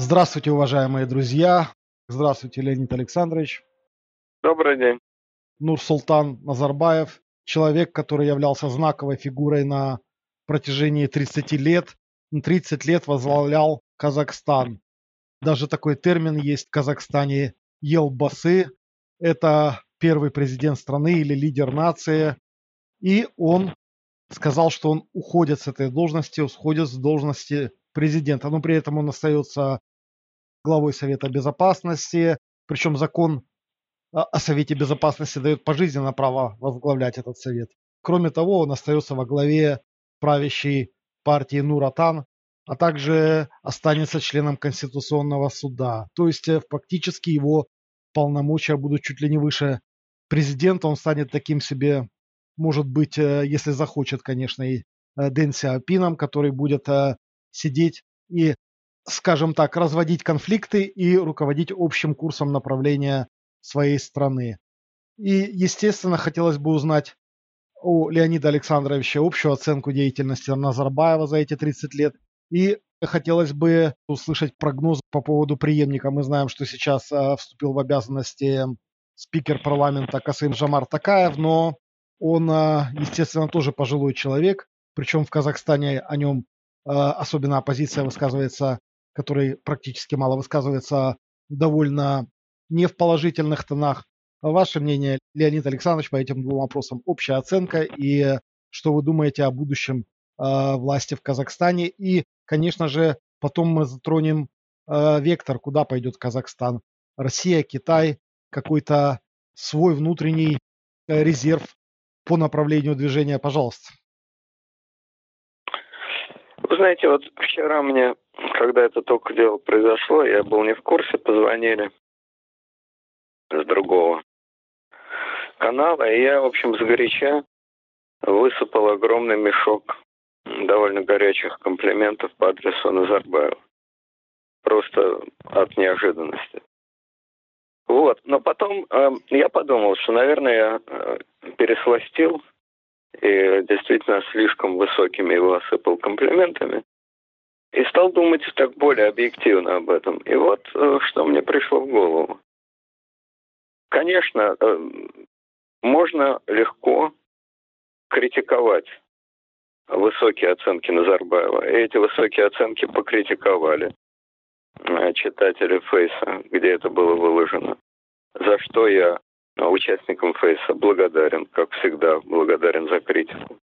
Здравствуйте, уважаемые друзья. Здравствуйте, Леонид Александрович. Добрый день. Нур-Султан Назарбаев, человек, который являлся знаковой фигурой на протяжении 30 лет. 30 лет возглавлял Казахстан. Даже такой термин есть в Казахстане «елбасы». Это первый президент страны или лидер нации. И он сказал, что он уходит с этой должности, уходит с должности президента. Но при этом он остается главой Совета Безопасности. Причем закон о Совете Безопасности дает пожизненно право возглавлять этот совет. Кроме того, он остается во главе правящей партии Нуратан, а также останется членом Конституционного суда. То есть э, фактически его полномочия будут чуть ли не выше президента. Он станет таким себе, может быть, э, если захочет, конечно, и э, Дэн Сяопином, который будет сидеть и, скажем так, разводить конфликты и руководить общим курсом направления своей страны. И, естественно, хотелось бы узнать у Леонида Александровича общую оценку деятельности Назарбаева за эти 30 лет. И хотелось бы услышать прогноз по поводу преемника. Мы знаем, что сейчас э, вступил в обязанности спикер парламента Касым Жамар Такаев, но он, э, естественно, тоже пожилой человек. Причем в Казахстане о нем э, особенно оппозиция высказывается, который практически мало высказывается, довольно не в положительных тонах. Ваше мнение, Леонид Александрович, по этим двум вопросам, общая оценка и что вы думаете о будущем э, власти в Казахстане. И, конечно же, потом мы затронем э, вектор, куда пойдет Казахстан. Россия, Китай, какой-то свой внутренний э, резерв по направлению движения, пожалуйста. Вы знаете, вот вчера мне, когда это только дело произошло, я был не в курсе, позвонили с другого канала. И я, в общем, сгоряча высыпал огромный мешок довольно горячих комплиментов по адресу Назарбаева. Просто от неожиданности. Вот. Но потом э, я подумал, что, наверное, я э, пересластил и действительно слишком высокими его осыпал комплиментами. И стал думать так более объективно об этом. И вот э, что мне пришло в голову. Конечно, э, можно легко критиковать высокие оценки Назарбаева. И эти высокие оценки покритиковали э, читатели Фейса, где это было выложено. За что я участникам Фейса благодарен, как всегда, благодарен за критику.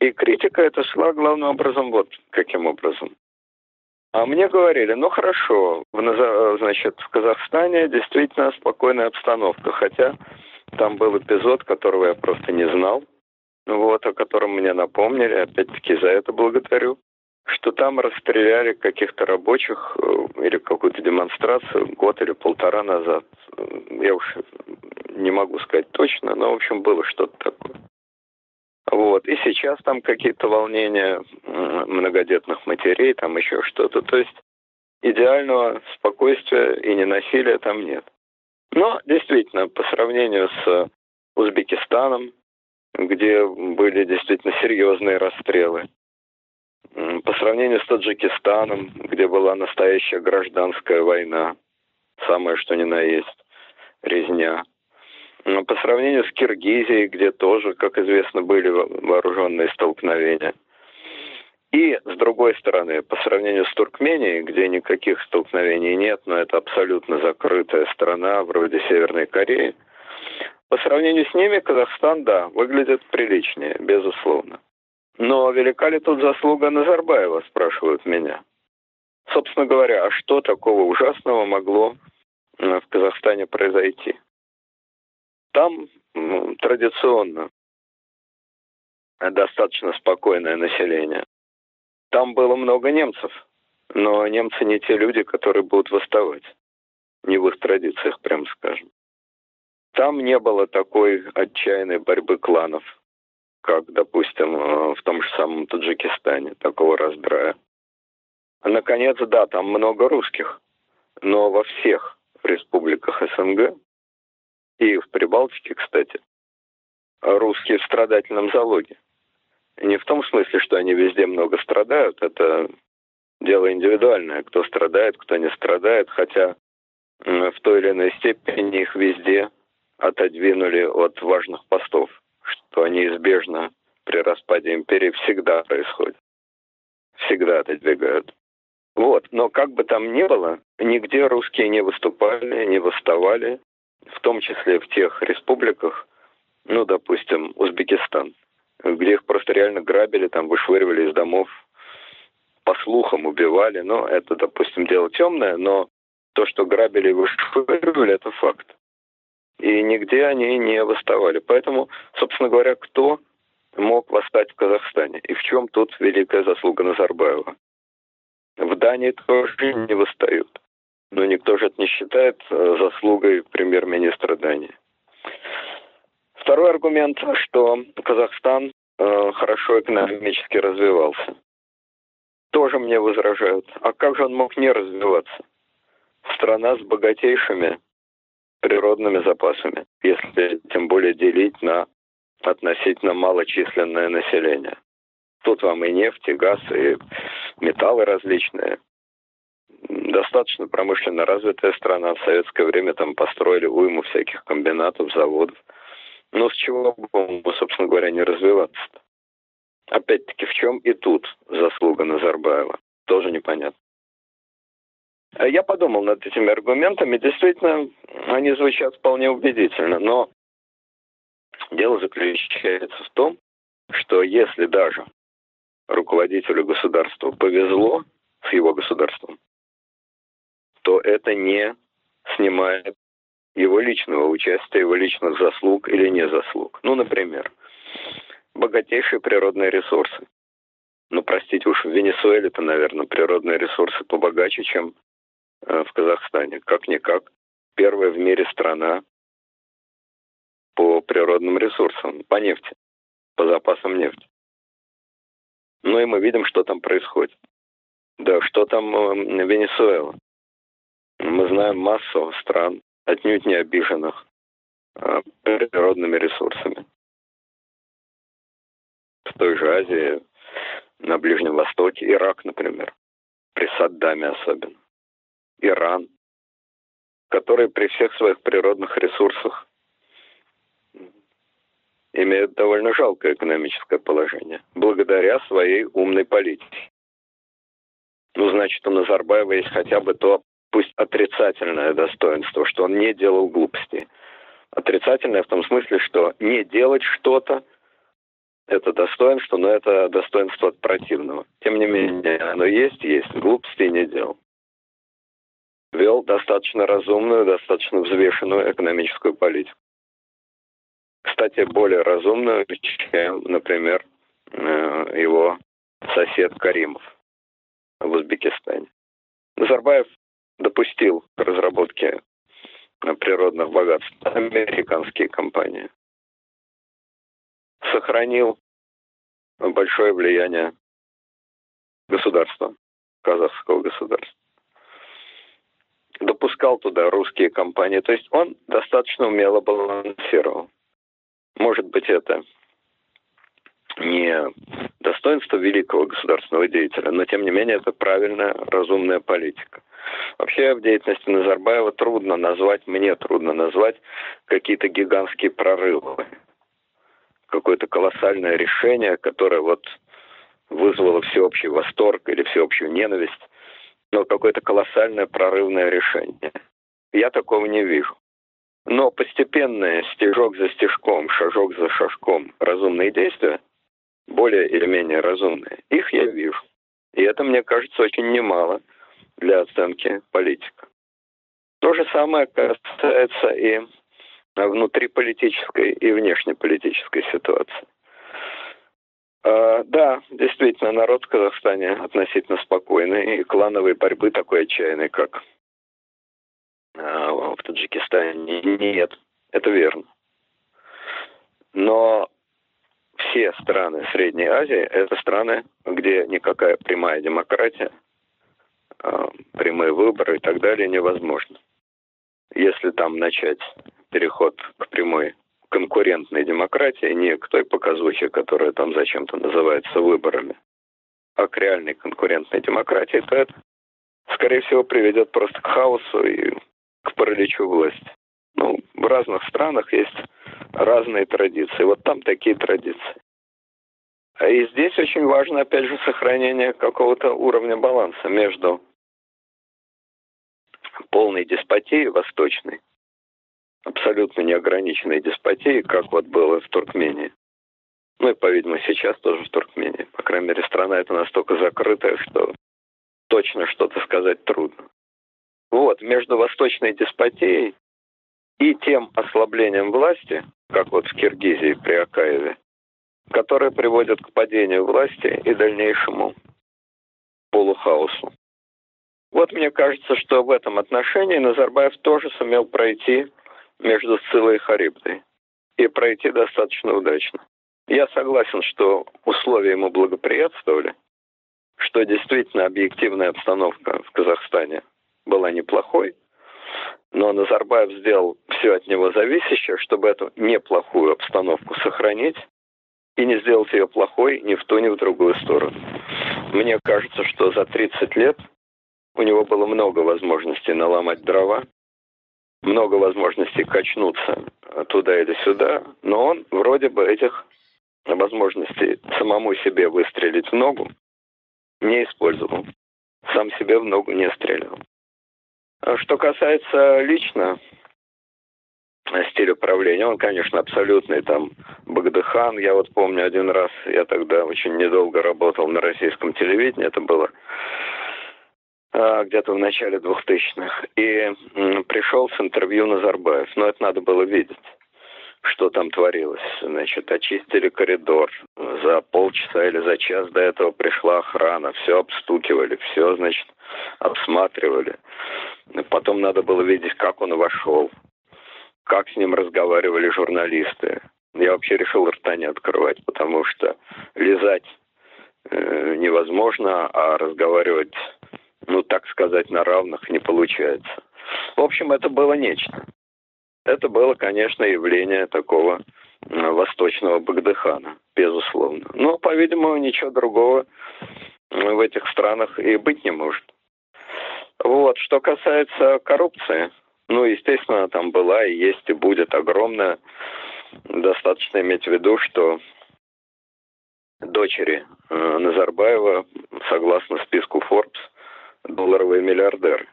И критика эта шла главным образом вот каким образом. А мне говорили, ну хорошо, в, значит, в Казахстане действительно спокойная обстановка, хотя там был эпизод, которого я просто не знал, вот, о котором мне напомнили, опять-таки за это благодарю, что там расстреляли каких-то рабочих э, или какую-то демонстрацию год или полтора назад. Я уж не могу сказать точно, но, в общем, было что-то такое. Вот. И сейчас там какие-то волнения многодетных матерей, там еще что-то. То есть идеального спокойствия и ненасилия там нет. Но действительно, по сравнению с Узбекистаном, где были действительно серьезные расстрелы, по сравнению с Таджикистаном, где была настоящая гражданская война, самое что ни на есть, резня, по сравнению с Киргизией, где тоже, как известно, были вооруженные столкновения. И, с другой стороны, по сравнению с Туркменией, где никаких столкновений нет, но это абсолютно закрытая страна, вроде Северной Кореи, по сравнению с ними Казахстан, да, выглядит приличнее, безусловно. Но велика ли тут заслуга Назарбаева, спрашивают меня. Собственно говоря, а что такого ужасного могло в Казахстане произойти? Там традиционно достаточно спокойное население. Там было много немцев, но немцы не те люди, которые будут восставать. Не в их традициях, прям скажем. Там не было такой отчаянной борьбы кланов, как, допустим, в том же самом Таджикистане, такого раздрая. Наконец, да, там много русских, но во всех республиках СНГ и в Прибалтике, кстати, русские в страдательном залоге. Не в том смысле, что они везде много страдают, это дело индивидуальное, кто страдает, кто не страдает, хотя в той или иной степени их везде отодвинули от важных постов, что неизбежно при распаде империи всегда происходит. Всегда отодвигают. Вот, но как бы там ни было, нигде русские не выступали, не восставали, в том числе в тех республиках, ну, допустим, Узбекистан, где их просто реально грабили, там вышвыривали из домов, по слухам убивали, но это, допустим, дело темное, но то, что грабили и вышвыривали, это факт. И нигде они не восставали. Поэтому, собственно говоря, кто мог восстать в Казахстане? И в чем тут великая заслуга Назарбаева? В Дании тоже не восстают. Но никто же это не считает э, заслугой премьер-министра Дании. Второй аргумент, что Казахстан э, хорошо экономически развивался. Тоже мне возражают. А как же он мог не развиваться? Страна с богатейшими природными запасами, если тем более делить на относительно малочисленное население. Тут вам и нефть, и газ, и металлы различные. Достаточно промышленно развитая страна. В советское время там построили уйму всяких комбинатов, заводов. Но с чего бы, собственно говоря, не развиваться-то? Опять-таки, в чем и тут заслуга Назарбаева? Тоже непонятно. А я подумал над этими аргументами. Действительно, они звучат вполне убедительно. Но дело заключается в том, что если даже руководителю государства повезло с его государством, то это не снимает его личного участия, его личных заслуг или не заслуг. Ну, например, богатейшие природные ресурсы. Ну, простите уж, в Венесуэле-то, наверное, природные ресурсы побогаче, чем э, в Казахстане. Как-никак, первая в мире страна по природным ресурсам, по нефти, по запасам нефти. Ну и мы видим, что там происходит. Да, что там э, Венесуэла. Мы знаем массу стран, отнюдь не обиженных э, природными ресурсами. В той же Азии, на Ближнем Востоке, Ирак, например, при Саддаме особенно, Иран, который при всех своих природных ресурсах имеют довольно жалкое экономическое положение, благодаря своей умной политике. Ну, значит, у Назарбаева есть хотя бы то, пусть отрицательное достоинство, что он не делал глупостей. Отрицательное в том смысле, что не делать что-то – это достоинство, но это достоинство от противного. Тем не менее, оно есть, есть. Глупостей не делал. Вел достаточно разумную, достаточно взвешенную экономическую политику кстати, более разумную, чем, например, э, его сосед Каримов в Узбекистане. Назарбаев допустил к разработке природных богатств американские компании. Сохранил большое влияние государства, казахского государства. Допускал туда русские компании. То есть он достаточно умело балансировал. Может быть, это не достоинство великого государственного деятеля, но тем не менее это правильная, разумная политика. Вообще в деятельности Назарбаева трудно назвать, мне трудно назвать какие-то гигантские прорывы. Какое-то колоссальное решение, которое вот вызвало всеобщий восторг или всеобщую ненависть, но какое-то колоссальное прорывное решение. Я такого не вижу. Но постепенные, стежок за стежком, шажок за шажком разумные действия, более или менее разумные, их я вижу. И это, мне кажется, очень немало для оценки политика. То же самое касается и внутриполитической и внешнеполитической ситуации. Да, действительно, народ в Казахстане относительно спокойный, и клановой борьбы такой отчаянной, как а, в Таджикистане нет. Это верно. Но все страны Средней Азии – это страны, где никакая прямая демократия, а, прямые выборы и так далее невозможно. Если там начать переход к прямой конкурентной демократии, не к той показухе, которая там зачем-то называется выборами, а к реальной конкурентной демократии, то это, скорее всего, приведет просто к хаосу и к параличу власти. Ну, в разных странах есть разные традиции. Вот там такие традиции. А и здесь очень важно, опять же, сохранение какого-то уровня баланса между полной деспотией восточной, абсолютно неограниченной деспотией, как вот было в Туркмении. Ну и, по-видимому, сейчас тоже в Туркмении. По крайней мере, страна эта настолько закрытая, что точно что-то сказать трудно. Вот, между восточной деспотией и тем ослаблением власти, как вот в Киргизии при Акаеве, которое приводит к падению власти и дальнейшему полухаосу. Вот мне кажется, что в этом отношении Назарбаев тоже сумел пройти между Сцилой и Харибдой. И пройти достаточно удачно. Я согласен, что условия ему благоприятствовали, что действительно объективная обстановка в Казахстане была неплохой, но Назарбаев сделал все от него зависящее, чтобы эту неплохую обстановку сохранить и не сделать ее плохой ни в ту, ни в другую сторону. Мне кажется, что за 30 лет у него было много возможностей наломать дрова, много возможностей качнуться туда или сюда, но он вроде бы этих возможностей самому себе выстрелить в ногу не использовал. Сам себе в ногу не стрелял. А что касается лично стиля управления, он, конечно, абсолютный там Багдыхан. Я вот помню один раз, я тогда очень недолго работал на российском телевидении, это было где-то в начале 2000-х, и пришел с интервью Назарбаев. Но это надо было видеть, что там творилось. Значит, очистили коридор. За полчаса или за час до этого пришла охрана. Все обстукивали, все, значит, обсматривали. Потом надо было видеть, как он вошел, как с ним разговаривали журналисты. Я вообще решил рта не открывать, потому что лизать э, невозможно, а разговаривать ну, так сказать, на равных не получается. В общем, это было нечто. Это было, конечно, явление такого восточного Багдыхана, безусловно. Но, по-видимому, ничего другого в этих странах и быть не может. Вот, что касается коррупции, ну, естественно, там была и есть и будет огромная. Достаточно иметь в виду, что дочери э, Назарбаева, согласно списку Forbes, долларовые миллиардеры.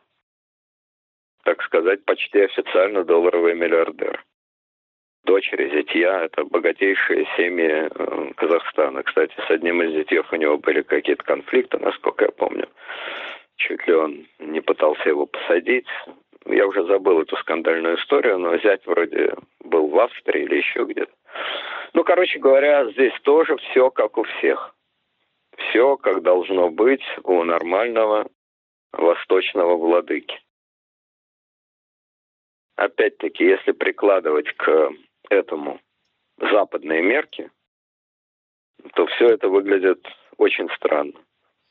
Так сказать, почти официально долларовые миллиардеры. Дочери, зятья – это богатейшие семьи э, Казахстана. Кстати, с одним из зятьев у него были какие-то конфликты, насколько я помню. Чуть ли он не пытался его посадить. Я уже забыл эту скандальную историю, но зять вроде был в Австрии или еще где-то. Ну, короче говоря, здесь тоже все как у всех. Все как должно быть у нормального восточного владыки. Опять-таки, если прикладывать к этому западные мерки, то все это выглядит очень странно.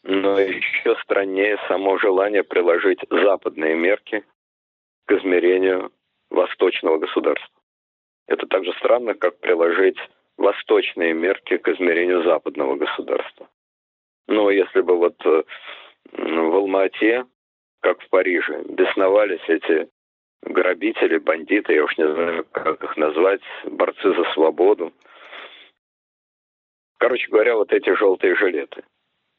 Но еще страннее само желание приложить западные мерки к измерению восточного государства. Это так же странно, как приложить восточные мерки к измерению западного государства. Но если бы вот э, в Алмате, как в Париже, бесновались эти грабители, бандиты, я уж не знаю, как их назвать, борцы за свободу. Короче говоря, вот эти желтые жилеты.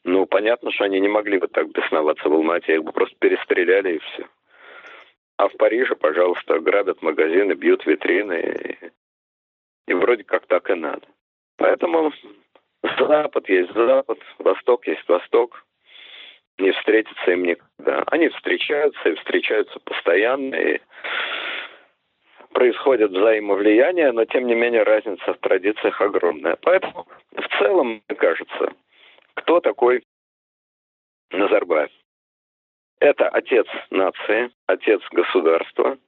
Ну, понятно, что они не могли бы так бесноваться в Алмате, их бы просто перестреляли и все. А в Париже, пожалуйста, грабят магазины, бьют витрины. И, и вроде как так и надо. Поэтому Запад есть Запад, Восток есть Восток не встретиться им никогда. Они встречаются и встречаются постоянно, и происходит взаимовлияние, но тем не менее разница в традициях огромная. Поэтому в целом, мне кажется, кто такой Назарбаев? Это отец нации, отец государства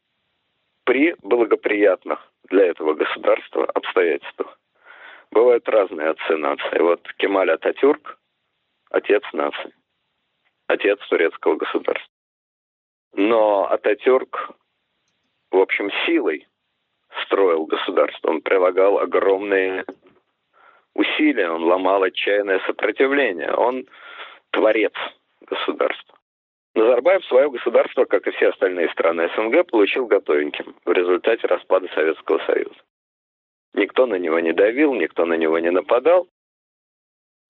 при благоприятных для этого государства обстоятельствах. Бывают разные отцы нации. Вот Кемаль Ататюрк – отец нации отец турецкого государства. Но Ататюрк, в общем, силой строил государство. Он прилагал огромные усилия, он ломал отчаянное сопротивление. Он творец государства. Назарбаев свое государство, как и все остальные страны СНГ, получил готовеньким в результате распада Советского Союза. Никто на него не давил, никто на него не нападал.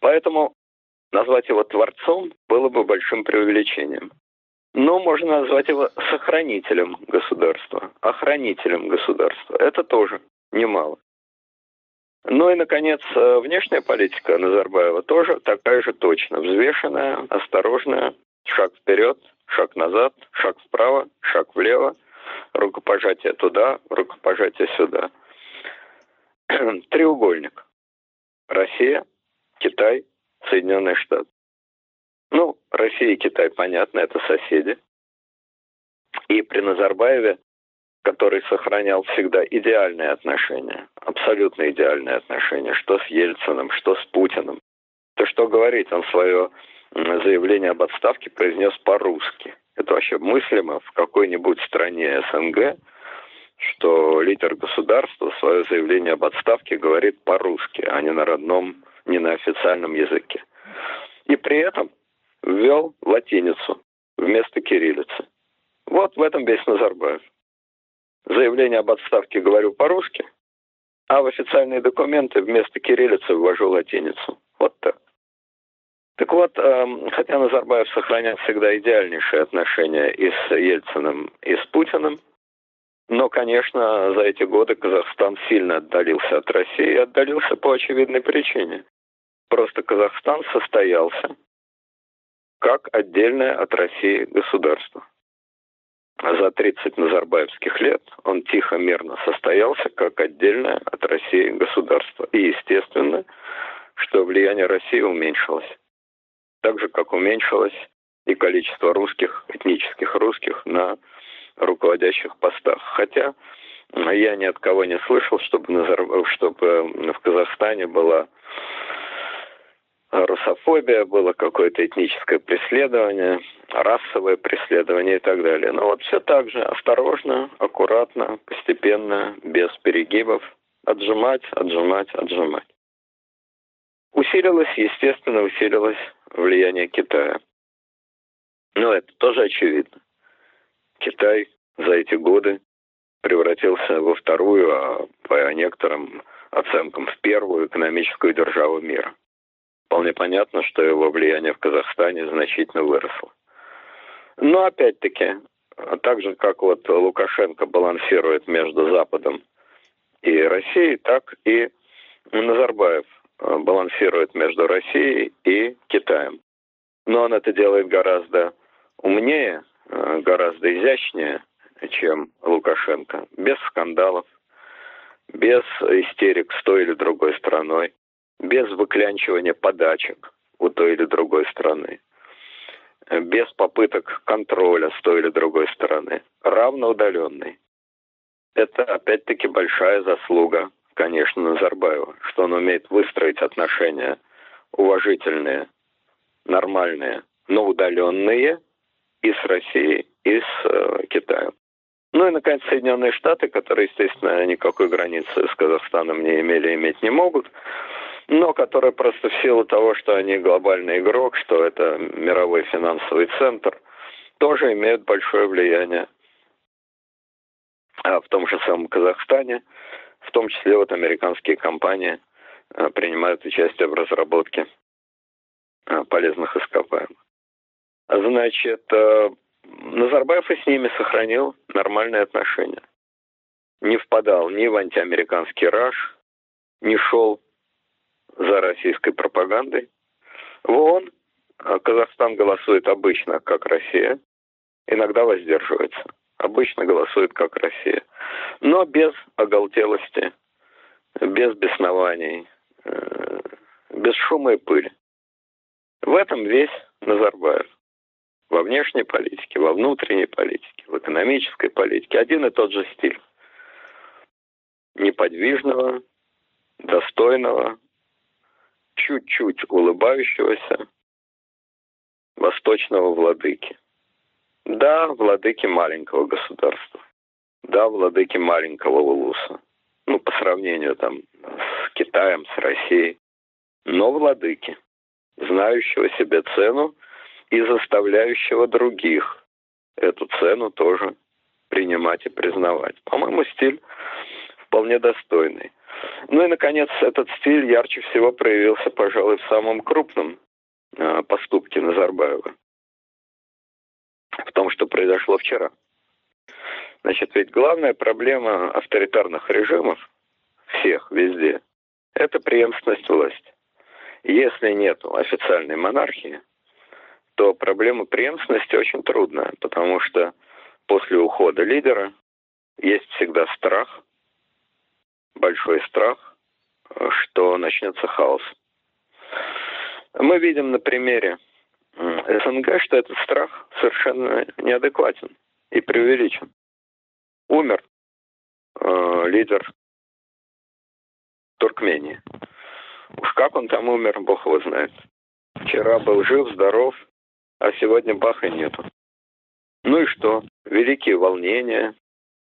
Поэтому назвать его творцом было бы большим преувеличением. Но можно назвать его сохранителем государства, охранителем государства. Это тоже немало. Ну и, наконец, э, внешняя политика Назарбаева тоже такая же точно, взвешенная, осторожная, шаг вперед, шаг назад, шаг вправо, шаг влево, рукопожатие туда, рукопожатие сюда. Треугольник. Россия, Китай, Соединенные Штаты. Ну, Россия и Китай, понятно, это соседи. И при Назарбаеве который сохранял всегда идеальные отношения, абсолютно идеальные отношения, что с Ельциным, что с Путиным. То что говорить, он свое заявление об отставке произнес по-русски. Это вообще мыслимо в какой-нибудь стране СНГ, что лидер государства свое заявление об отставке говорит по-русски, а не на родном, не на официальном языке. И при этом ввел латиницу вместо кириллицы. Вот в этом весь Назарбаев заявление об отставке говорю по-русски, а в официальные документы вместо кириллицы ввожу латиницу. Вот так. Так вот, эм, хотя Назарбаев сохраняет всегда идеальнейшие отношения и с Ельциным, и с Путиным, но, конечно, за эти годы Казахстан сильно отдалился от России и отдалился по очевидной причине. Просто Казахстан состоялся как отдельное от России государство за 30 назарбаевских лет он тихо, мирно состоялся как отдельное от России государство. И естественно, что влияние России уменьшилось. Так же, как уменьшилось и количество русских, этнических русских на руководящих постах. Хотя я ни от кого не слышал, чтобы, чтобы в Казахстане была русофобия, было какое-то этническое преследование, расовое преследование и так далее. Но вот все так же осторожно, аккуратно, постепенно, без перегибов, отжимать, отжимать, отжимать. Усилилось, естественно, усилилось влияние Китая. Но это тоже очевидно. Китай за эти годы превратился во вторую, а по некоторым оценкам в первую экономическую державу мира вполне понятно, что его влияние в Казахстане значительно выросло. Но опять-таки, так же, как вот Лукашенко балансирует между Западом и Россией, так и Назарбаев э, балансирует между Россией и Китаем. Но он это делает гораздо умнее, э, гораздо изящнее, чем Лукашенко, без скандалов, без истерик с той или другой страной без выклянчивания подачек у той или другой страны, без попыток контроля с той или другой стороны, равноудаленный. Это опять-таки большая заслуга, конечно, Назарбаева, что он умеет выстроить отношения уважительные, нормальные, но удаленные и с Россией, и с э, Китаем. Ну и, наконец, Соединенные Штаты, которые, естественно, никакой границы с Казахстаном не имели, иметь не могут, но которые просто в силу того, что они глобальный игрок, что это мировой финансовый центр, тоже имеют большое влияние а в том же самом Казахстане, в том числе вот американские компании а, принимают участие в разработке а, полезных ископаемых. Значит, Назарбаев и с ними сохранил нормальные отношения. Не впадал ни в антиамериканский раж, не шел за российской пропагандой. В ООН а Казахстан голосует обычно как Россия, иногда воздерживается. Обычно голосует как Россия. Но без оголтелости, без беснований, э, без шума и пыли. В этом весь Назарбаев. Во внешней политике, во внутренней политике, в экономической политике. Один и тот же стиль. Неподвижного, достойного, чуть-чуть улыбающегося восточного владыки. Да, владыки маленького государства. Да, владыки маленького Улуса. Ну, по сравнению там с Китаем, с Россией. Но владыки. знающего себе цену и заставляющего других эту цену тоже принимать и признавать. По-моему, стиль вполне достойный. Ну и, наконец, этот стиль ярче всего проявился, пожалуй, в самом крупном э, поступке Назарбаева. В том, что произошло вчера. Значит, ведь главная проблема авторитарных режимов, всех, везде, это преемственность власти. Если нет официальной монархии, то проблема преемственности очень трудная, потому что после ухода лидера есть всегда страх, большой страх, что начнется хаос. Мы видим на примере СНГ, что этот страх совершенно неадекватен и преувеличен. Умер э, лидер Туркмении. Уж как он там умер, бог его знает. Вчера был жив, здоров, а сегодня баха нету. Ну и что? Великие волнения,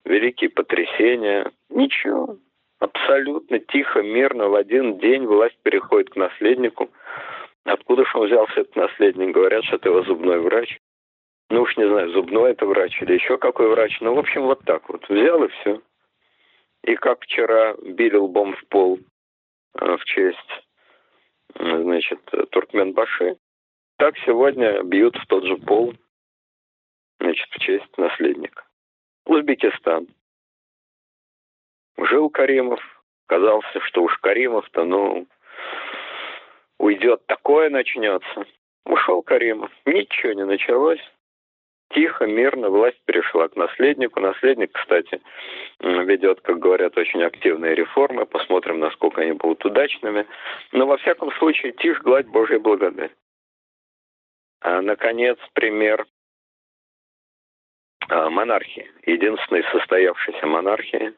великие потрясения. Ничего. Абсолютно тихо, мирно в один день власть переходит к наследнику. Откуда же он взялся, этот наследник? Говорят, что это его зубной врач. Ну уж не знаю, зубной это врач или еще какой врач. Ну, в общем, вот так вот. Взял и все. И как вчера били лбом в пол э, в честь, э, значит, Туркменбаши, так сегодня бьют в тот же пол, значит, в честь наследника. Узбекистан. Жил Каримов, казался, что уж Каримов-то, ну, уйдет, такое начнется. Ушел Каримов, ничего не началось. Тихо, мирно, власть перешла к наследнику. Наследник, кстати, ведет, как говорят, очень активные реформы. Посмотрим, насколько они будут удачными. Но, во всяком случае, тишь, гладь Божьей благодать. А, наконец, пример а, монархии. Единственной состоявшейся монархии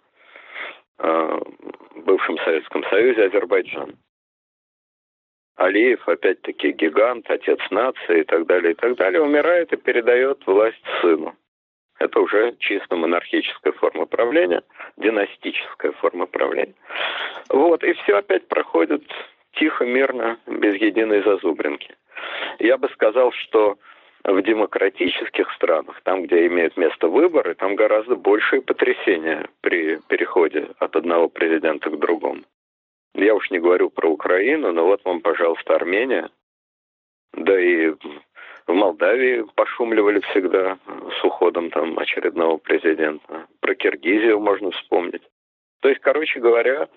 бывшем Советском Союзе Азербайджан. Алиев, опять-таки, гигант, отец нации и так далее, и так далее, умирает и передает власть сыну. Это уже чисто монархическая форма правления, династическая форма правления. Вот, и все опять проходит тихо, мирно, без единой зазубринки. Я бы сказал, что в демократических странах, там, где имеют место выборы, там гораздо большие потрясения при переходе от одного президента к другому. Я уж не говорю про Украину, но вот вам, пожалуйста, Армения. Да и в Молдавии пошумливали всегда с уходом там очередного президента. Про Киргизию можно вспомнить. То есть, короче говоря,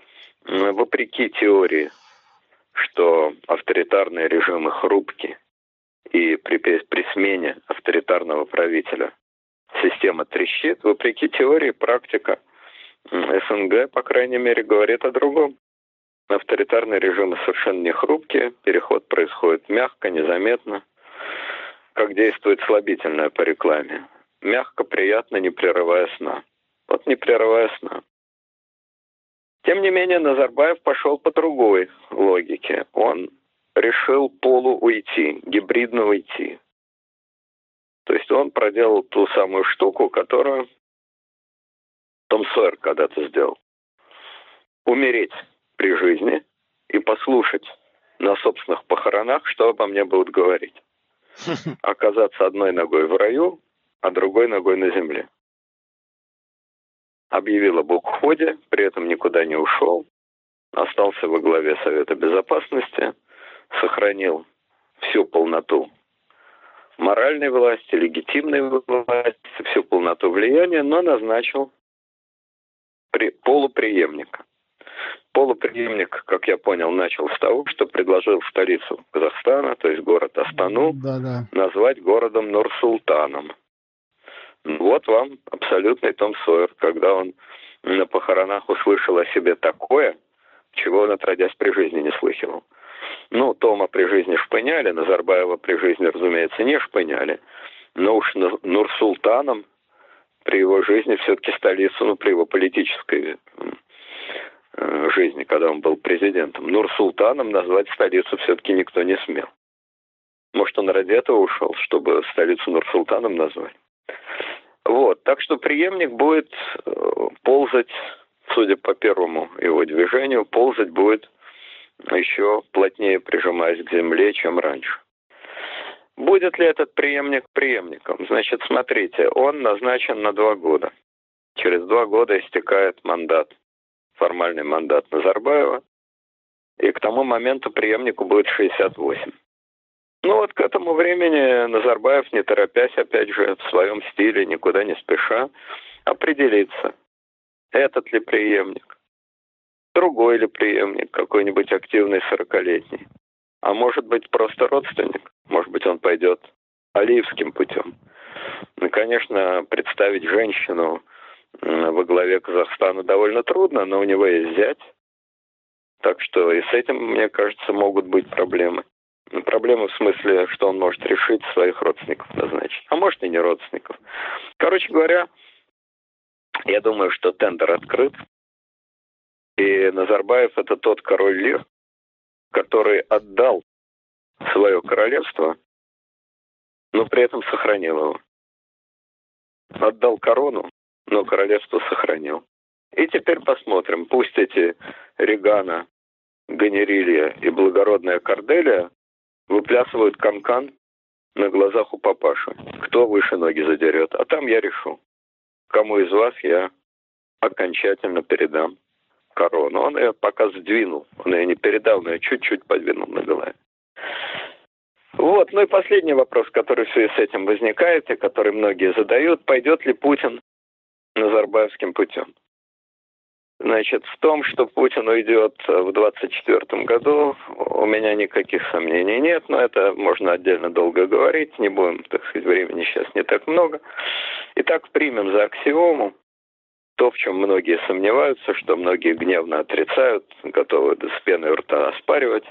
вопреки теории, что авторитарные режимы хрупки, и при, при смене авторитарного правителя система трещит, вопреки теории, практика СНГ, по крайней мере, говорит о другом. Авторитарные режимы совершенно не хрупкие, переход происходит мягко, незаметно, как действует слабительное по рекламе. Мягко, приятно, не прерывая сна. Вот не прерывая сна. Тем не менее, Назарбаев пошел по другой логике. Он решил полу уйти, гибридно уйти. То есть он проделал ту самую штуку, которую Том Сойер когда-то сделал. Умереть при жизни и послушать на собственных похоронах, что обо мне будут говорить. Оказаться одной ногой в раю, а другой ногой на земле. Объявил об уходе, при этом никуда не ушел, остался во главе Совета Безопасности – сохранил всю полноту моральной власти, легитимной власти, всю полноту влияния, но назначил при, полуприемника. Полуприемник, как я понял, начал с того, что предложил столицу Казахстана, то есть город Астану, да, да. назвать городом Нур-Султаном. Вот вам абсолютный Том Сойер, когда он на похоронах услышал о себе такое, чего он отродясь при жизни не слыхивал. Ну, Тома при жизни шпыняли, Назарбаева при жизни, разумеется, не шпыняли. Но уж Нур-Султаном при его жизни все-таки столицу, ну, при его политической э, жизни, когда он был президентом, Нур-Султаном назвать столицу все-таки никто не смел. Может, он ради этого ушел, чтобы столицу Нур-Султаном назвать. Вот, так что преемник будет э, ползать, судя по первому его движению, ползать будет еще плотнее прижимаясь к земле, чем раньше. Будет ли этот преемник преемником? Значит, смотрите, он назначен на два года. Через два года истекает мандат, формальный мандат Назарбаева, и к тому моменту преемнику будет 68. Ну вот к этому времени Назарбаев, не торопясь, опять же, в своем стиле, никуда не спеша, определится, этот ли преемник, другой ли преемник, какой-нибудь активный сорокалетний. А может быть, просто родственник. Может быть, он пойдет Алиевским путем. Ну, конечно, представить женщину во главе Казахстана довольно трудно, но у него есть зять. Так что и с этим, мне кажется, могут быть проблемы. Ну, проблемы в смысле, что он может решить своих родственников назначить. А может и не родственников. Короче говоря, я думаю, что тендер открыт. И Назарбаев это тот король Лир, который отдал свое королевство, но при этом сохранил его. Отдал корону, но королевство сохранил. И теперь посмотрим, пусть эти Регана, Ганерилья и благородная Корделия выплясывают канкан на глазах у папаши. Кто выше ноги задерет, а там я решу, кому из вас я окончательно передам корону. Он ее пока сдвинул. Он ее не передал, но ее чуть-чуть подвинул на голове. Вот, ну и последний вопрос, который в связи с этим возникает, и который многие задают, пойдет ли Путин Назарбаевским путем? Значит, в том, что Путин уйдет в 2024 году, у меня никаких сомнений нет, но это можно отдельно долго говорить, не будем, так сказать, времени сейчас не так много. Итак, примем за аксиому то, в чем многие сомневаются, что многие гневно отрицают, готовы с пеной рта оспаривать.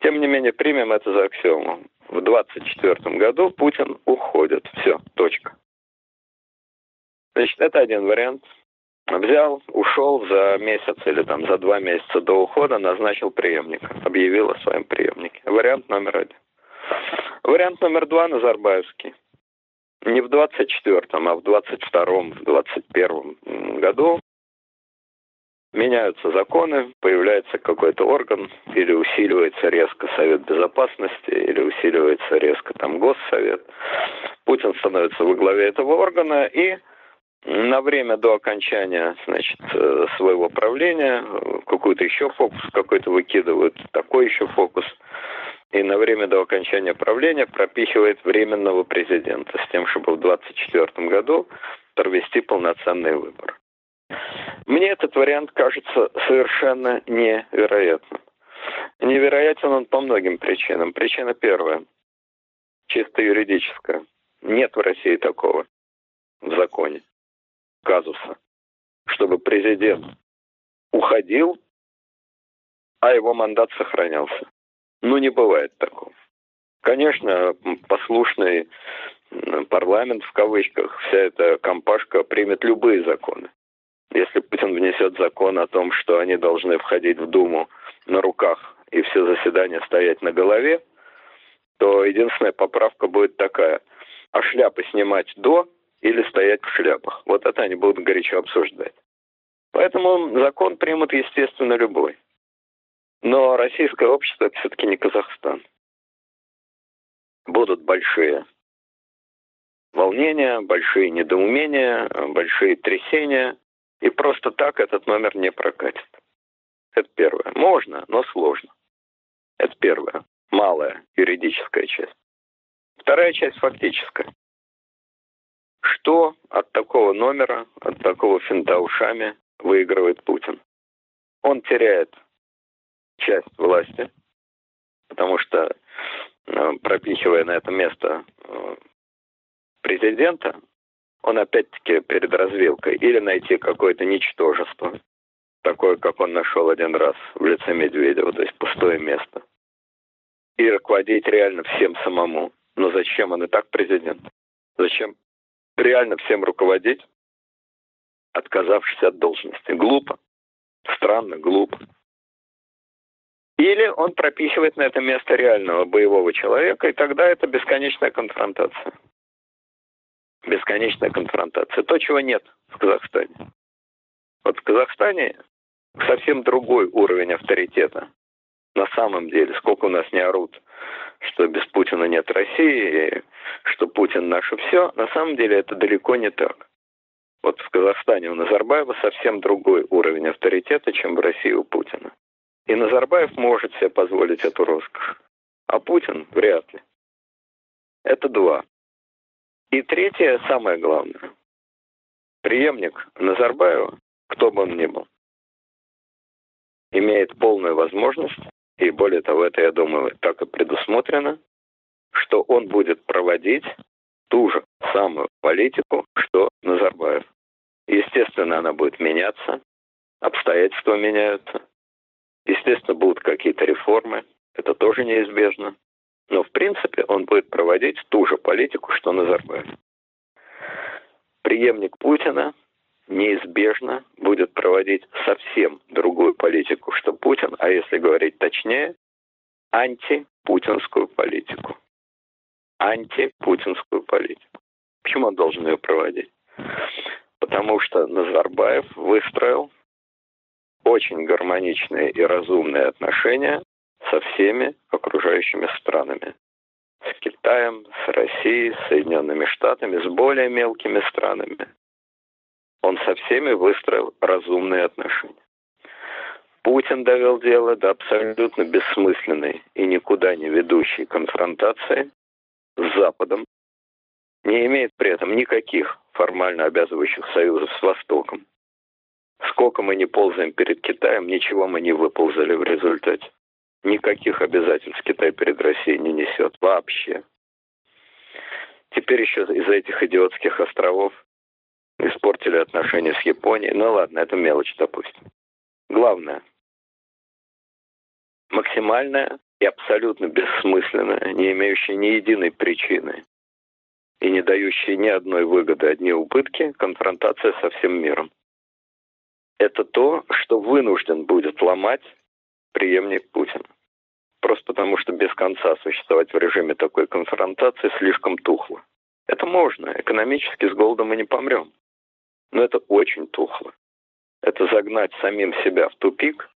Тем не менее, примем это за аксиому. В 2024 году Путин уходит. Все, точка. Значит, это один вариант. Взял, ушел за месяц или там за два месяца до ухода, назначил преемника, объявил о своем преемнике. Вариант номер один. Вариант номер два Назарбаевский не в 24-м, а в 22-м, в 21-м году меняются законы, появляется какой-то орган, или усиливается резко Совет Безопасности, или усиливается резко там Госсовет. Путин становится во главе этого органа и на время до окончания значит, э, своего правления какой-то еще фокус какой-то выкидывают, такой еще фокус – и на время до окончания правления пропихивает временного президента с тем, чтобы в 2024 году провести полноценный выбор. Мне этот вариант кажется совершенно невероятным. Невероятен он по многим причинам. Причина первая, чисто юридическая. Нет в России такого в законе казуса, чтобы президент уходил, а его мандат сохранялся. Ну, не бывает такого. Конечно, послушный парламент, в кавычках, вся эта компашка примет любые законы. Если Путин внесет закон о том, что они должны входить в Думу на руках и все заседания стоять на голове, то единственная поправка будет такая. А шляпы снимать до или стоять в шляпах? Вот это они будут горячо обсуждать. Поэтому закон примут, естественно, любой. Но российское общество это все-таки не Казахстан. Будут большие волнения, большие недоумения, большие трясения. И просто так этот номер не прокатит. Это первое. Можно, но сложно. Это первое. Малая юридическая часть. Вторая часть фактическая. Что от такого номера, от такого финта ушами выигрывает Путин? Он теряет часть власти, потому что э, пропихивая на это место э, президента, он опять-таки перед развилкой или найти какое-то ничтожество, такое, как он нашел один раз в лице Медведева, то есть пустое место, и руководить реально всем самому. Но зачем он и так президент? Зачем реально всем руководить, отказавшись от должности? Глупо. Странно, глупо. Или он пропихивает на это место реального боевого человека, и тогда это бесконечная конфронтация. Бесконечная конфронтация. То, чего нет в Казахстане. Вот в Казахстане совсем другой уровень авторитета на самом деле, сколько у нас не орут, что без Путина нет России, что Путин наше все, на самом деле это далеко не так. Вот в Казахстане у Назарбаева совсем другой уровень авторитета, чем в России у Путина. И Назарбаев может себе позволить эту роскошь, а Путин вряд ли. Это два. И третье, самое главное. Преемник Назарбаева, кто бы он ни был, имеет полную возможность, и более того, это, я думаю, так и предусмотрено, что он будет проводить ту же самую политику, что Назарбаев. Естественно, она будет меняться, обстоятельства меняются, естественно, будут какие-то реформы, это тоже неизбежно. Но, в принципе, он будет проводить ту же политику, что Назарбаев. Преемник Путина неизбежно будет проводить совсем другую политику, что Путин, а если говорить точнее, антипутинскую политику. Антипутинскую политику. Почему он должен ее проводить? Потому что Назарбаев выстроил очень гармоничные и разумные отношения со всеми окружающими странами. С Китаем, с Россией, с Соединенными Штатами, с более мелкими странами. Он со всеми выстроил разумные отношения. Путин довел дело до абсолютно бессмысленной и никуда не ведущей конфронтации с Западом, не имеет при этом никаких формально обязывающих союзов с Востоком. Сколько мы не ползаем перед Китаем, ничего мы не выползали в результате. Никаких обязательств Китай перед Россией не несет вообще. Теперь еще из-за этих идиотских островов испортили отношения с Японией. Ну ладно, это мелочь, допустим. Главное, максимальная и абсолютно бессмысленная, не имеющая ни единой причины и не дающая ни одной выгоды, одни убытки, конфронтация со всем миром. Это то, что вынужден будет ломать преемник Путина. Просто потому, что без конца существовать в режиме такой конфронтации слишком тухло. Это можно. Экономически с голода мы не помрем. Но это очень тухло. Это загнать самим себя в тупик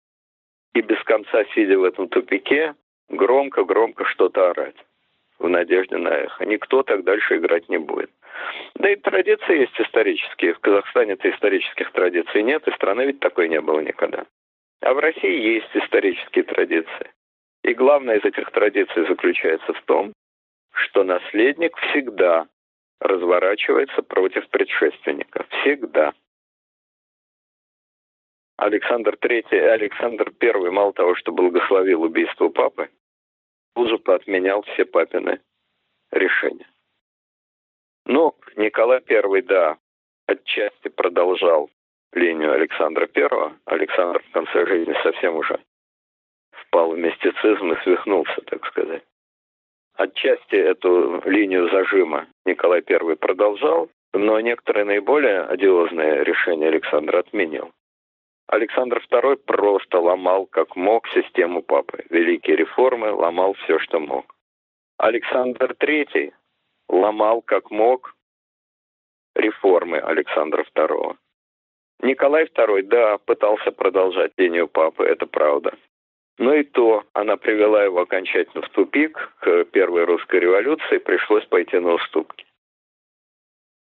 и без конца, сидя в этом тупике, громко-громко что-то орать в надежде на эхо. Никто так дальше играть не будет. Да и традиции есть исторические. В Казахстане-то исторических традиций нет, и страны ведь такой не было никогда. А в России есть исторические традиции. И главное из этих традиций заключается в том, что наследник всегда разворачивается против предшественника. Всегда. Александр III Александр I мало того, что благословил убийство папы, тут же поотменял все папины решения. Ну, Николай I, да, отчасти продолжал линию Александра I. Александр в конце жизни совсем уже впал в мистицизм и свихнулся, так сказать. Отчасти эту линию зажима Николай I продолжал, но некоторые наиболее одиозные решения Александра отменил. Александр II просто ломал как мог систему папы. Великие реформы, ломал все, что мог. Александр III ломал как мог реформы Александра II. Николай II, да, пытался продолжать линию папы, это правда. Но и то она привела его окончательно в тупик. К первой русской революции пришлось пойти на уступки.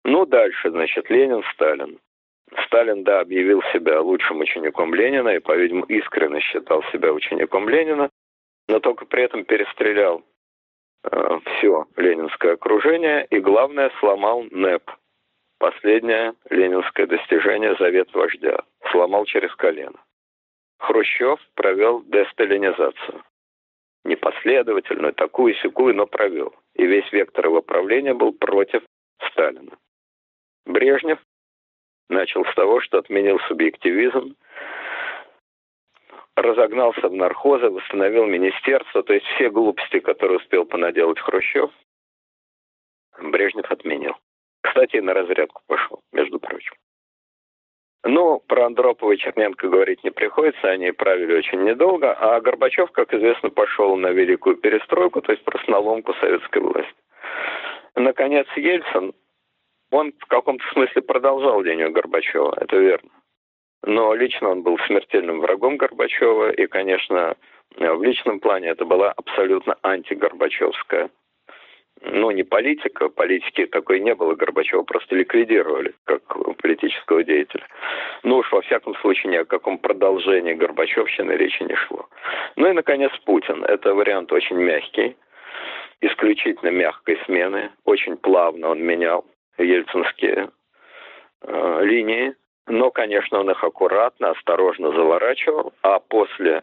Ну, дальше, значит, Ленин, Сталин. Сталин, да, объявил себя лучшим учеником Ленина и, по-видимому, искренне считал себя учеником Ленина, но только при этом перестрелял э, все ленинское окружение и, главное, сломал НЭП. Последнее ленинское достижение завет вождя. Сломал через колено. Хрущев провел десталинизацию. Непоследовательную, такую секую, но провел. И весь вектор его правления был против Сталина. Брежнев начал с того, что отменил субъективизм, разогнался в нархозы, восстановил министерство, то есть все глупости, которые успел понаделать Хрущев, Брежнев отменил. Кстати, на разрядку пошел, между прочим. Ну, про Андропова и Черненко говорить не приходится, они правили очень недолго, а Горбачев, как известно, пошел на великую перестройку, то есть просто на ломку советской власти. Наконец, Ельцин, он в каком-то смысле продолжал линию Горбачева, это верно. Но лично он был смертельным врагом Горбачева, и, конечно, В личном плане это была абсолютно антигорбачевская ну, не политика, политики такой не было, Горбачева просто ликвидировали как политического деятеля. Ну уж во всяком случае ни о каком продолжении Горбачевщины речи не шло. Ну и, наконец, Путин. Это вариант очень мягкий, исключительно мягкой смены. Очень плавно он менял ельцинские э, линии, но, конечно, он их аккуратно, осторожно заворачивал, а после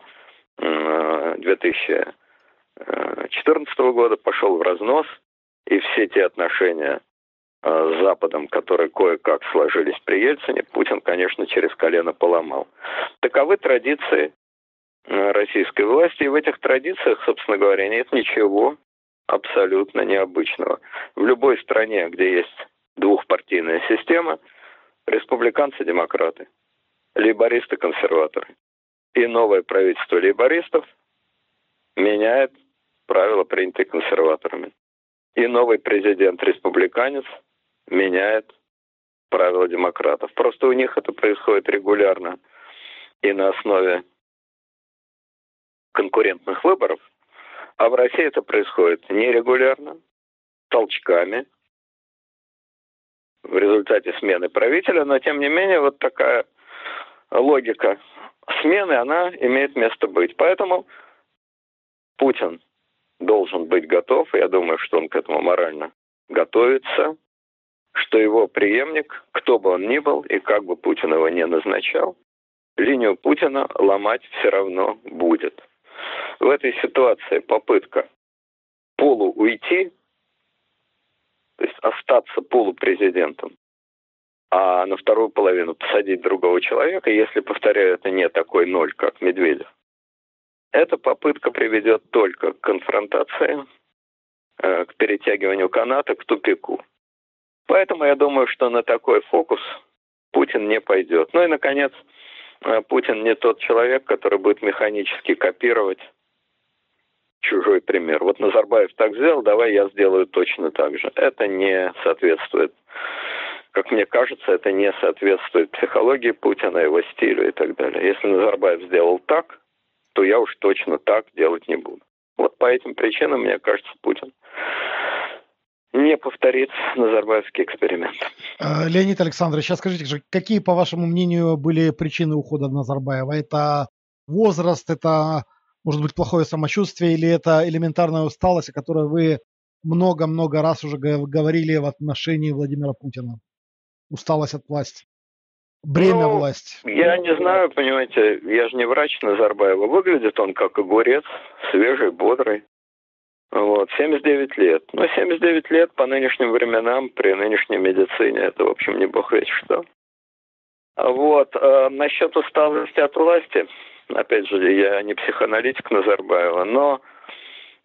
э, 2014 года пошел в разнос – и все те отношения э, с Западом, которые кое-как сложились при Ельцине, Путин, конечно, через колено поломал. Таковы традиции э, российской власти, и в этих традициях, собственно говоря, нет ничего абсолютно необычного. В любой стране, где есть двухпартийная система, республиканцы-демократы, лейбористы-консерваторы. И новое правительство лейбористов меняет правила, принятые консерваторами. И новый президент-республиканец меняет правила демократов. Просто у них это происходит регулярно и на основе конкурентных выборов, а в России это происходит нерегулярно, толчками, в результате смены правителя, но тем не менее вот такая логика смены, она имеет место быть. Поэтому Путин должен быть готов, я думаю, что он к этому морально готовится, что его преемник, кто бы он ни был и как бы Путин его не назначал, линию Путина ломать все равно будет. В этой ситуации попытка полу уйти, то есть остаться полупрезидентом, а на вторую половину посадить другого человека, если, повторяю, это не такой ноль, как Медведев, эта попытка приведет только к конфронтации, э, к перетягиванию каната, к тупику. Поэтому я думаю, что на такой фокус Путин не пойдет. Ну и, наконец, э, Путин не тот человек, который будет механически копировать чужой пример. Вот Назарбаев так сделал, давай я сделаю точно так же. Это не соответствует, как мне кажется, это не соответствует психологии Путина, его стилю и так далее. Если Назарбаев сделал так, то я уж точно так делать не буду. Вот по этим причинам, мне кажется, Путин не повторит Назарбаевский эксперимент. Э, Леонид Александрович, сейчас скажите, какие, по вашему мнению, были причины ухода Назарбаева? Это возраст, это, может быть, плохое самочувствие или это элементарная усталость, о которой вы много-много раз уже говорили в отношении Владимира Путина? Усталость от власти бремя ну, власти? Я не знаю, понимаете, я же не врач Назарбаева. Выглядит он как огурец, свежий, бодрый. Вот, 79 лет. Ну, 79 лет по нынешним временам, при нынешней медицине, это, в общем, не бог ведь что. Вот, э, насчет усталости от власти, опять же, я не психоаналитик Назарбаева, но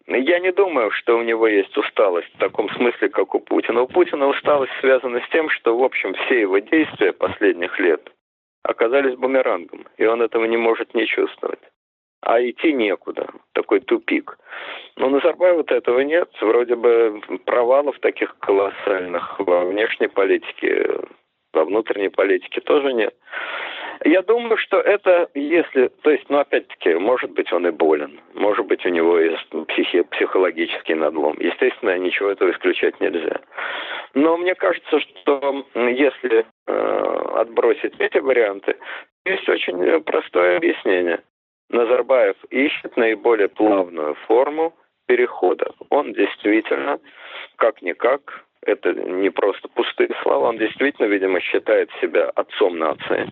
я не думаю, что у него есть усталость в таком смысле, как у Путина. У Путина усталость связана с тем, что, в общем, все его действия последних лет оказались бумерангом, и он этого не может не чувствовать. А идти некуда, такой тупик. Но на Назарбаева этого нет, вроде бы провалов таких колоссальных во внешней политике, во внутренней политике тоже нет. Я думаю, что это, если, то есть, ну, опять-таки, может быть, он и болен, может быть, у него есть психи, психологический надлом. Естественно, ничего этого исключать нельзя. Но мне кажется, что если э, отбросить эти варианты, есть очень простое объяснение. Назарбаев ищет наиболее плавную форму перехода. Он действительно, как-никак, это не просто пустые слова, он действительно, видимо, считает себя отцом нации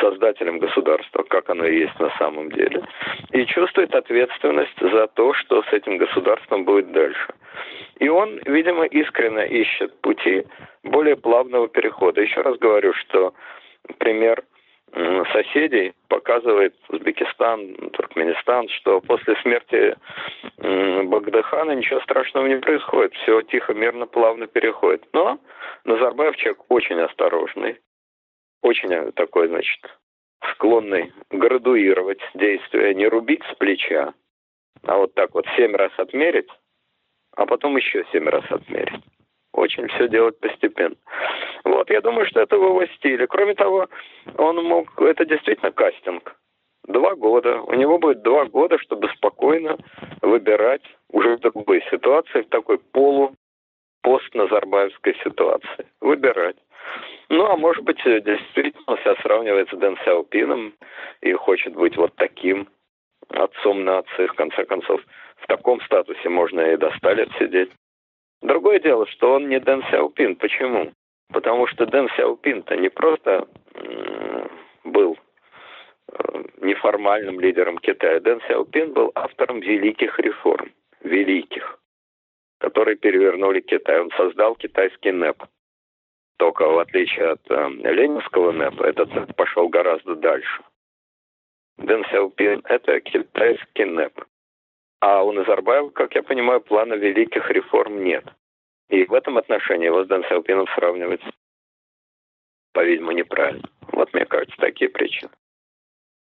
создателем государства, как оно и есть на самом деле, и чувствует ответственность за то, что с этим государством будет дальше. И он, видимо, искренне ищет пути более плавного перехода. Еще раз говорю, что пример соседей показывает Узбекистан, Туркменистан, что после смерти Багдахана ничего страшного не происходит. Все тихо, мирно, плавно переходит. Но Назарбаев человек очень осторожный, очень такой, значит, склонный градуировать действия, не рубить с плеча, а вот так вот семь раз отмерить, а потом еще семь раз отмерить. Очень все делать постепенно. Вот, я думаю, что это в его стиле. Кроме того, он мог... Это действительно кастинг. два года. У него будет два года, чтобы спокойно выбирать уже в другой ситуации, в такой полу пост-назарбаевской ситуации. Выбирать. Ну, а может быть, действительно себя сравнивает с Дэн Сяопином и хочет быть вот таким отцом нации, в конце концов. В таком статусе можно и до ста лет сидеть. Другое дело, что он не Дэн Сяопин. Почему? Потому что Дэн Сяопин-то не просто был э, неформальным лидером Китая. Дэн Сяопин был автором великих реформ, великих, которые перевернули Китай. Он создал китайский НЭП. Только в отличие от э, ленинского НЭПа, этот НЭП пошел гораздо дальше. Дэн Сяопин – это китайский НЭП. А у Назарбаева, как я понимаю, плана великих реформ нет. И в этом отношении его с Дэн Сяопином сравнивать, по-видимому, неправильно. Вот, мне кажется, такие причины.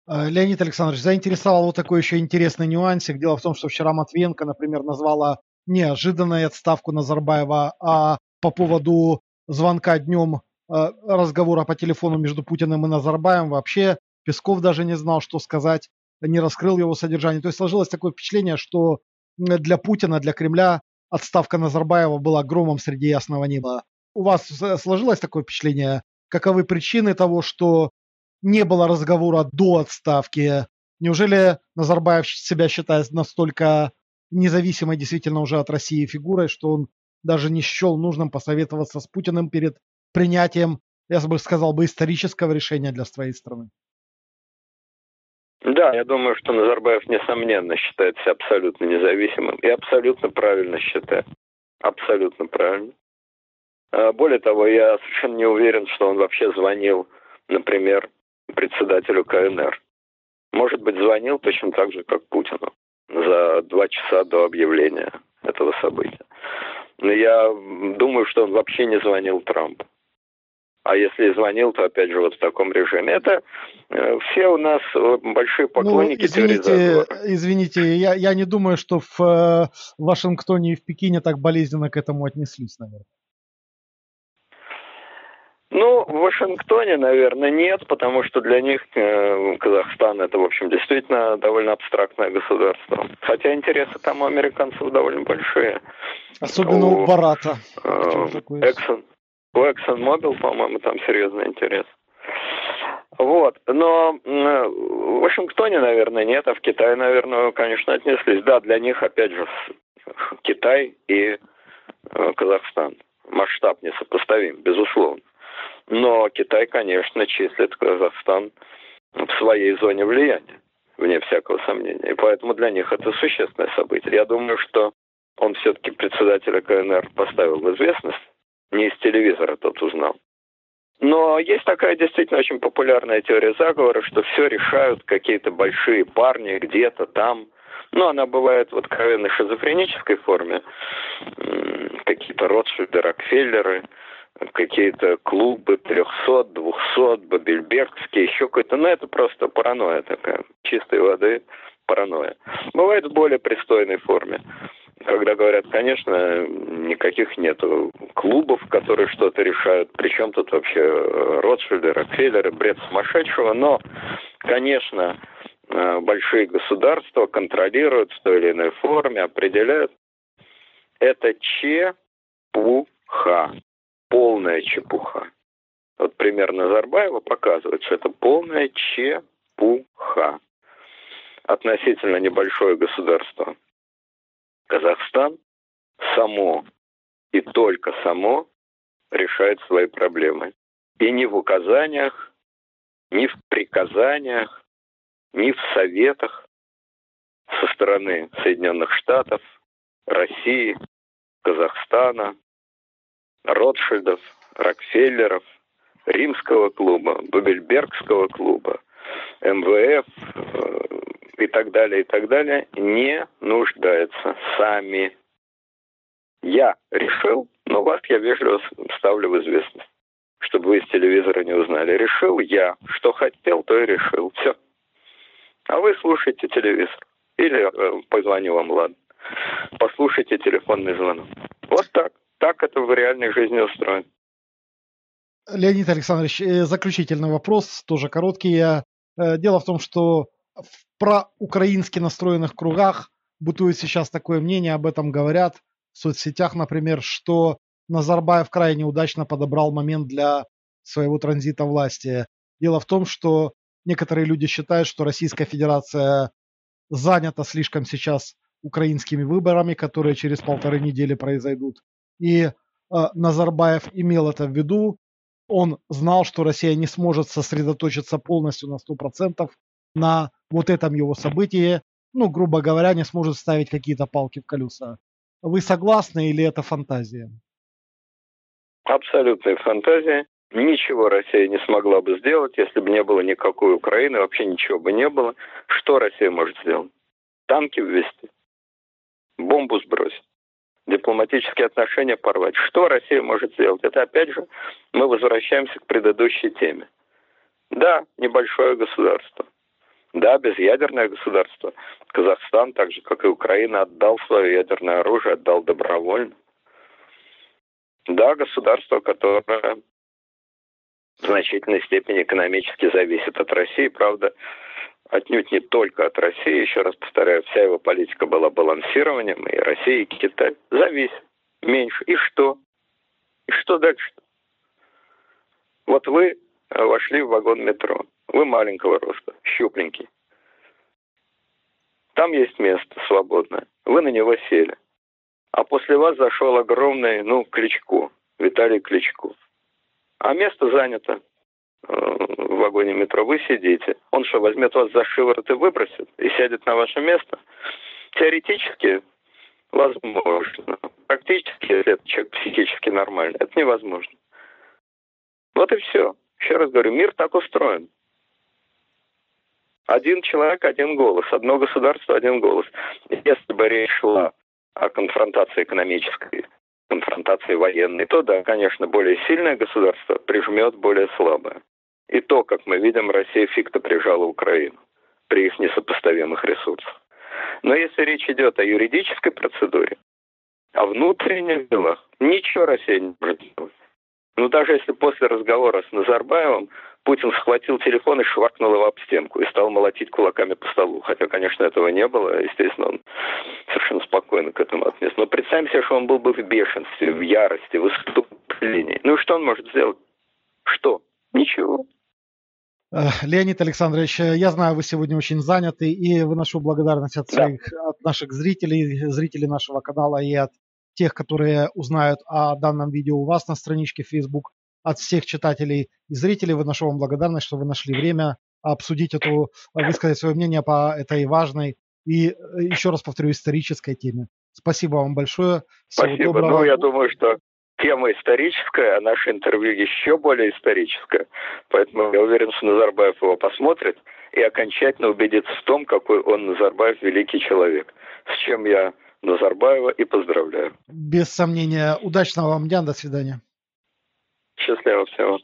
Э, Леонид Александрович, заинтересовал вот такой еще интересный нюансик. Дело в том, что вчера Матвенко, например, назвала неожиданной отставку Назарбаева, а по поводу звонка днем э, разговора по телефону между Путиным и Назарбаевым вообще Песков даже не знал, что сказать, не раскрыл его содержание. То есть сложилось такое впечатление, что для Путина, для Кремля отставка Назарбаева была громом среди ясного неба. У вас сложилось такое впечатление? Каковы причины того, что не было разговора до отставки? Неужели Назарбаев себя считает настолько независимой действительно уже от России фигурой, что он даже не счел нужным посоветоваться с Путиным перед принятием, я бы сказал, бы исторического решения для своей страны? Да, я думаю, что Назарбаев, несомненно, считается абсолютно независимым и абсолютно правильно считает. Абсолютно правильно. А, более того, я совершенно не уверен, что он вообще звонил, например, председателю КНР. Может быть, звонил точно так же, как Путину, за два часа до объявления этого события. Я думаю, что он вообще не звонил Трампу. А если звонил, то опять же вот в таком режиме. Это э, все у нас э, большие ну, поклонники ну, извините, извините, я, я не думаю, что в э, Вашингтоне и в Пекине так болезненно к этому отнеслись, наверное. Ну, в Вашингтоне, наверное, нет, потому что для них э, Казахстан это, в общем, действительно довольно абстрактное государство. Хотя интересы там у американцев довольно большие. Особенно у, у Барата. Э, Exxon, у ExxonMobil, по-моему, там серьезный интерес. Вот. Но в Вашингтоне, наверное, нет, а в Китае, наверное, конечно, отнеслись. Да, для них, опять же, Китай и э, Казахстан. Масштаб несопоставим, безусловно. Но Китай, конечно, числит Казахстан в своей зоне влияния, вне всякого сомнения. И поэтому для них это существенное событие. Я думаю, что он все-таки председателя КНР поставил в известность не из телевизора тот узнал. Но есть такая действительно очень популярная теория заговора, что все решают какие-то большие парни где-то там. Ну, она бывает в откровенно шизофренической форме. Какие-то Ротшильды, Рокфеллеры, какие-то клубы 300, 200, Бабельбергские, еще какой-то. Ну, это просто паранойя такая, чистой воды паранойя. Бывает в более пристойной форме когда говорят, конечно, никаких нету клубов, которые что-то решают. Причем тут вообще э, Ротшильды, Рокфеллеры, бред сумасшедшего. Но, конечно, э, большие государства контролируют в той или иной форме, определяют. Это чепуха, полная чепуха. Вот пример Назарбаева показывает, что это полная чепуха. Относительно небольшое государство – Казахстан само и только само решает свои проблемы. И ни в указаниях, ни в приказаниях, ни в советах со стороны Соединенных Штатов, России, Казахстана, Ротшильдов, Рокфеллеров, Римского клуба, Бабельбергского клуба, МВФ, э, и так далее, и так далее, не нуждается сами. Я решил, но вас я вежливо ставлю в известность, чтобы вы из телевизора не узнали. Решил я, что хотел, то и решил. Все. А вы слушайте телевизор. Или э, позвоню вам, ладно. Послушайте телефонный звонок. Вот так. Так это в реальной жизни устроено. Леонид Александрович, э, заключительный вопрос, тоже короткий. Э, дело в том, что в проукраински настроенных кругах бытует сейчас такое мнение, об этом говорят в соцсетях, например, что Назарбаев крайне удачно подобрал момент для своего транзита власти. Дело в том, что некоторые люди считают, что Российская Федерация занята слишком сейчас украинскими выборами, которые через полторы недели произойдут. И э, Назарбаев имел это в виду. Он знал, что Россия не сможет сосредоточиться полностью на 100% на вот этом его событии. Ну, грубо говоря, не сможет ставить какие-то палки в колеса. Вы согласны или это фантазия? Абсолютная фантазия. Ничего Россия не смогла бы сделать, если бы не было никакой Украины, вообще ничего бы не было. Что Россия может сделать? Танки ввести, бомбу сбросить, дипломатические отношения порвать. Что Россия может сделать? Это опять же мы возвращаемся к предыдущей теме. Да, небольшое государство. Да, безъядерное государство. Казахстан, так же как и Украина, отдал свое ядерное оружие, отдал добровольно. Да, государство, которое в значительной степени экономически зависит от России, правда, отнюдь не только от России. Еще раз повторяю, вся его политика была балансированием, и Россия, и Китай зависят меньше. И что? И что дальше? Вот вы вошли в вагон метро. Вы маленького роста, щупленький. Там есть место свободное. Вы на него сели. А после вас зашел огромный, ну, Кличко, Виталий Кличко. А место занято э, в вагоне метро, вы сидите. Он что, возьмет вас за шиворот и выбросит? И сядет на ваше место? Теоретически возможно. Практически, если этот человек психически нормальный, это невозможно. Вот и все. Еще раз говорю, мир так устроен. Один человек, один голос. Одно государство, один голос. Если бы речь шла о конфронтации экономической, конфронтации военной, то да, конечно, более сильное государство прижмет более слабое. И то, как мы видим, Россия фиг-то прижала Украину при их несопоставимых ресурсах. Но если речь идет о юридической процедуре, о внутренних делах, ничего Россия не может сделать. Ну, даже если после разговора с Назарбаевым Путин схватил телефон и шваркнул его об стенку и стал молотить кулаками по столу. Хотя, конечно, этого не было. Естественно, он совершенно спокойно к этому отнес. Но представим себе, что он был бы в бешенстве, в ярости, в выступлении. Ну и что он может сделать? Что? Ничего. Леонид Александрович, э, я знаю, вы сегодня очень заняты, и выношу благодарность от, своих, да. от наших зрителей, зрителей нашего канала и от тех, которые узнают о данном видео у вас на страничке Facebook от всех читателей и зрителей. Выношу вам благодарность, что вы нашли время обсудить эту, высказать свое мнение по этой важной и, э, еще раз повторю, исторической теме. Спасибо вам большое. Всего Спасибо. Доброго. Ну, я думаю, что тема историческая, а наше интервью еще более историческое. Поэтому я уверен, что Назарбаев его посмотрит и окончательно убедится в том, какой он, Назарбаев, великий человек. С чем я Назарбаева и поздравляю. Без сомнения. Удачного вам дня. До свидания. Счастливо всего.